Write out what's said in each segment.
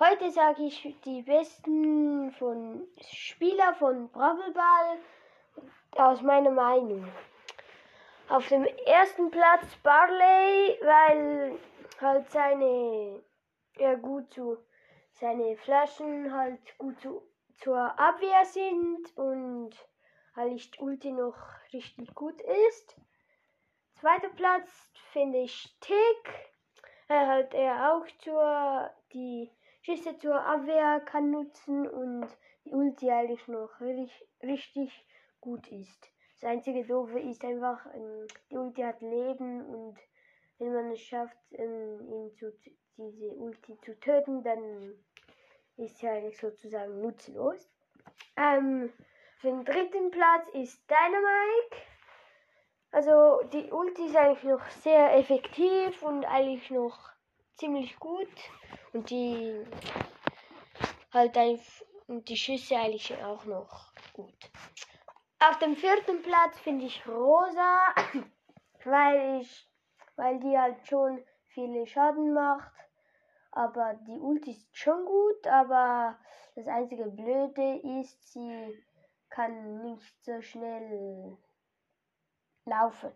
Heute sage ich die besten von Spieler von Bravlball aus meiner Meinung. Auf dem ersten Platz Barley, weil halt seine ja gut zu seine Flaschen halt gut zu, zur Abwehr sind und halt Ulti noch richtig gut ist. Zweiter Platz finde ich Tick. Er halt er auch zur die Schüsse zur Abwehr kann nutzen und die Ulti eigentlich noch richtig, richtig gut ist. Das einzige Doofe ist einfach, ähm, die Ulti hat Leben und wenn man es schafft, ähm, ihn zu, diese Ulti zu töten, dann ist er eigentlich sozusagen nutzlos. Ähm, für den dritten Platz ist Dynamite. Also die Ulti ist eigentlich noch sehr effektiv und eigentlich noch ziemlich gut. Und die halt einfach und die Schüsse eigentlich auch noch gut. Auf dem vierten Platz finde ich Rosa, weil ich, weil die halt schon viele Schaden macht. Aber die Ulti ist schon gut, aber das einzige Blöde ist, sie kann nicht so schnell laufen.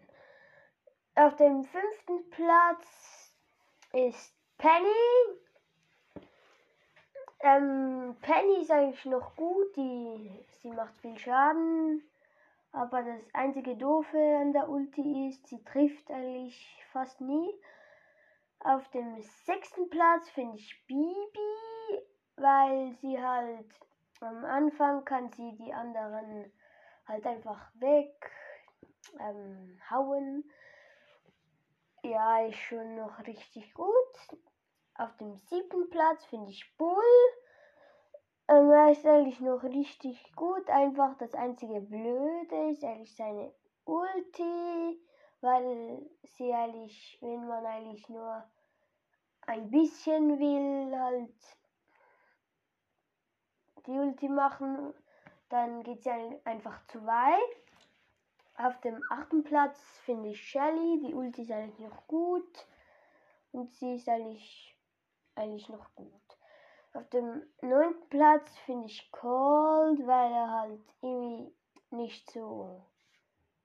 Auf dem fünften Platz ist Penny. Ähm, Penny ist eigentlich noch gut, die, sie macht viel Schaden. Aber das einzige Doofe an der Ulti ist, sie trifft eigentlich fast nie. Auf dem sechsten Platz finde ich Bibi, weil sie halt am Anfang kann sie die anderen halt einfach weg ähm, hauen. Ja, ist schon noch richtig gut. Auf dem siebten Platz finde ich Bull. Ähm, er ist eigentlich noch richtig gut. Einfach das einzige Blöde ist eigentlich seine Ulti, weil sie eigentlich, wenn man eigentlich nur ein bisschen will, halt die Ulti machen, dann geht sie einfach zu weit. Auf dem achten Platz finde ich Shelly. Die Ulti ist eigentlich noch gut. Und sie ist eigentlich, eigentlich noch gut. Auf dem neunten Platz finde ich Cold, weil er halt irgendwie nicht so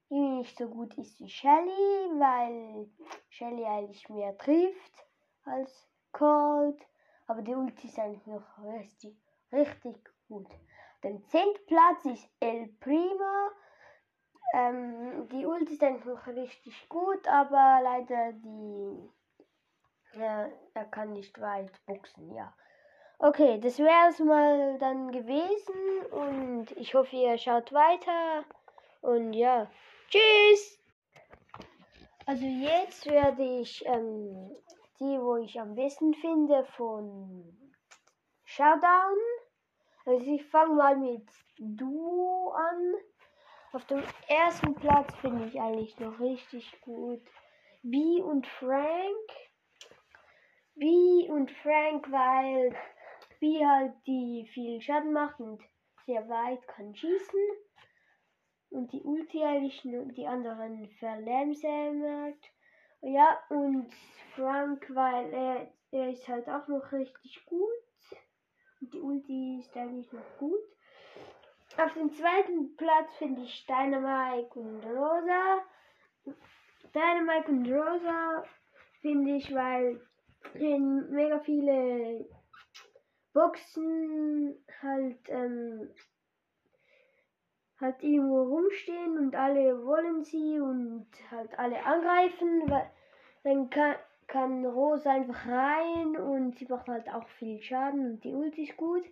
irgendwie nicht so gut ist wie Shelly, weil Shelly eigentlich mehr trifft als Cold. Aber die Ulti ist eigentlich noch richtig, richtig gut. Der zehnte Platz ist El Primo. Ähm, die Ulti ist eigentlich noch richtig gut, aber leider die. Ja, er kann nicht weit boxen, ja. Okay, das wäre es mal dann gewesen und ich hoffe, ihr schaut weiter und ja, tschüss! Also jetzt werde ich ähm, die, wo ich am besten finde, von Showdown. Also ich fange mal mit Duo an. Auf dem ersten Platz finde ich eigentlich noch richtig gut B und Frank. B und Frank, weil B halt die viel Schaden macht und sehr weit kann schießen. Und die Ulti eigentlich die anderen verlangsamt. Ja, und Frank, weil er, er ist halt auch noch richtig gut. Und die Ulti ist eigentlich noch gut. Auf dem zweiten Platz finde ich Dynamite und Rosa. Dynamite und Rosa finde ich, weil mega viele Boxen halt ähm, halt irgendwo rumstehen und alle wollen sie und halt alle angreifen, weil dann kann, kann Rosa einfach rein und sie macht halt auch viel Schaden und die Ulti ist gut.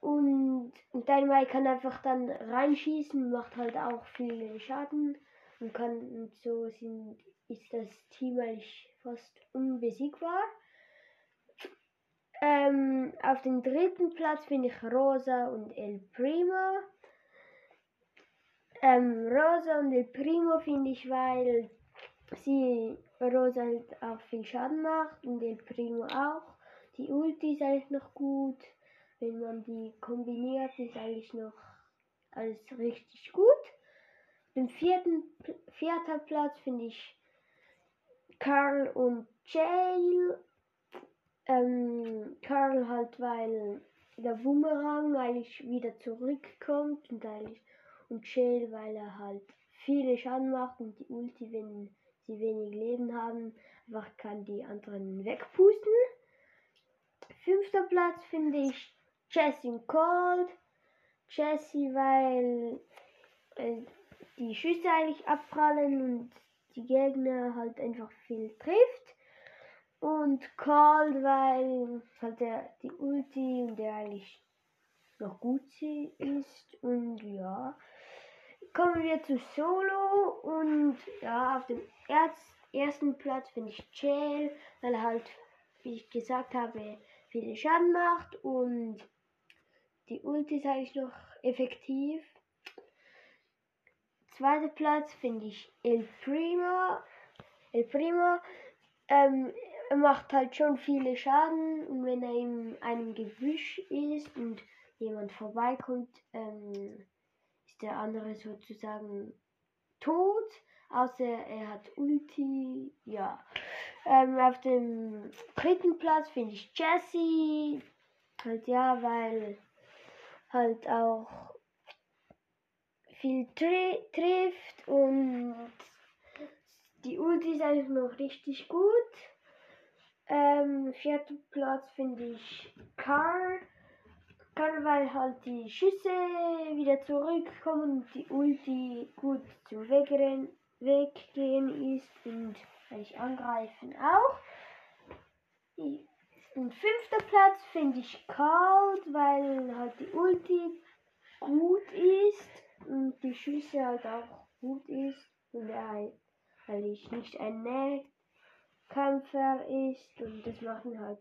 Und, und Dynamite kann einfach dann reinschießen, macht halt auch viel Schaden und kann so sind, ist das Team eigentlich fast unbesiegbar. Ähm, auf dem dritten Platz finde ich Rosa und El Primo. Ähm, Rosa und El Primo finde ich, weil sie Rosa halt auch viel Schaden macht und El Primo auch. Die Ulti ist eigentlich noch gut wenn man die kombiniert, ist eigentlich noch alles richtig gut. Den vierten vierter Platz finde ich Carl und Jail. Ähm, Carl halt, weil der Boomerang eigentlich wieder zurückkommt und eigentlich und Shale, weil er halt viele Schaden macht und die Ulti, wenn sie wenig Leben haben, einfach kann die anderen wegpusten. Fünfter Platz finde ich Jesse und Cold. Jesse, weil äh, die Schüsse eigentlich abprallen und die Gegner halt einfach viel trifft. Und Cold, weil halt der, die Ulti und der eigentlich noch gut ist. Und ja, kommen wir zu Solo. Und ja, auf dem ersten Platz finde ich Jail, weil er halt, wie ich gesagt habe, viele Schaden macht und die Ulti ist eigentlich noch effektiv. Zweiter Platz finde ich El Primo. El Primo ähm, macht halt schon viele Schaden und wenn er in einem Gebüsch ist und jemand vorbeikommt, ähm, ist der andere sozusagen tot. Außer er hat Ulti. Ja. Ähm, auf dem dritten Platz finde ich Jesse. Halt ja, weil halt auch viel tri trifft und die Ulti ist eigentlich noch richtig gut. Ähm, vierter Platz finde ich Car. Car, weil halt die Schüsse wieder zurückkommen und die Ulti gut zum Wegrennen, Weggehen ist und eigentlich angreifen auch. Und fünfter Platz finde ich Karl, weil halt die Ulti gut ist und die Schüsse halt auch gut ist und er eigentlich nicht ein Nahkämpfer ist und das machen halt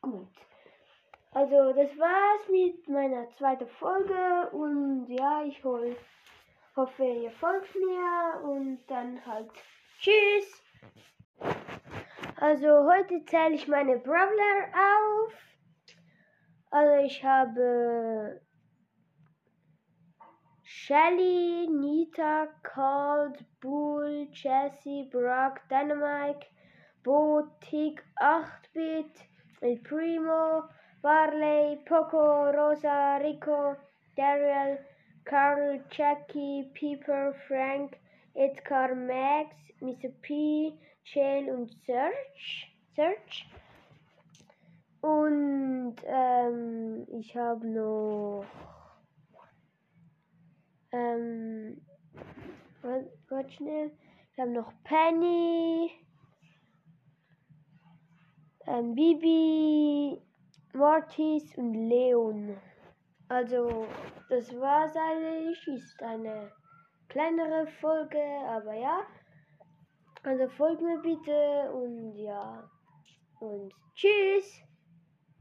gut. Also das war's mit meiner zweiten Folge und ja, ich hol, hoffe ihr folgt mir und dann halt tschüss. Also heute zähle ich meine Brawler auf. Also ich habe Shelly, Nita, Cold, Bull, Jesse, Brock, Dynamite, Bo, Tick, 8-Bit, El Primo, Barley, Poco, Rosa, Rico, Daryl, Carl, Jackie, Piper, Frank, Edgar, Max, Mr. P, Shell und Search. Search. Und ähm, ich habe noch ähm, warte schnell. Ich habe noch Penny, ähm, Bibi, Mortis und Leon. Also, das war's eigentlich. Ist eine kleinere Folge, aber ja. Also folgt mir bitte und ja. Und tschüss.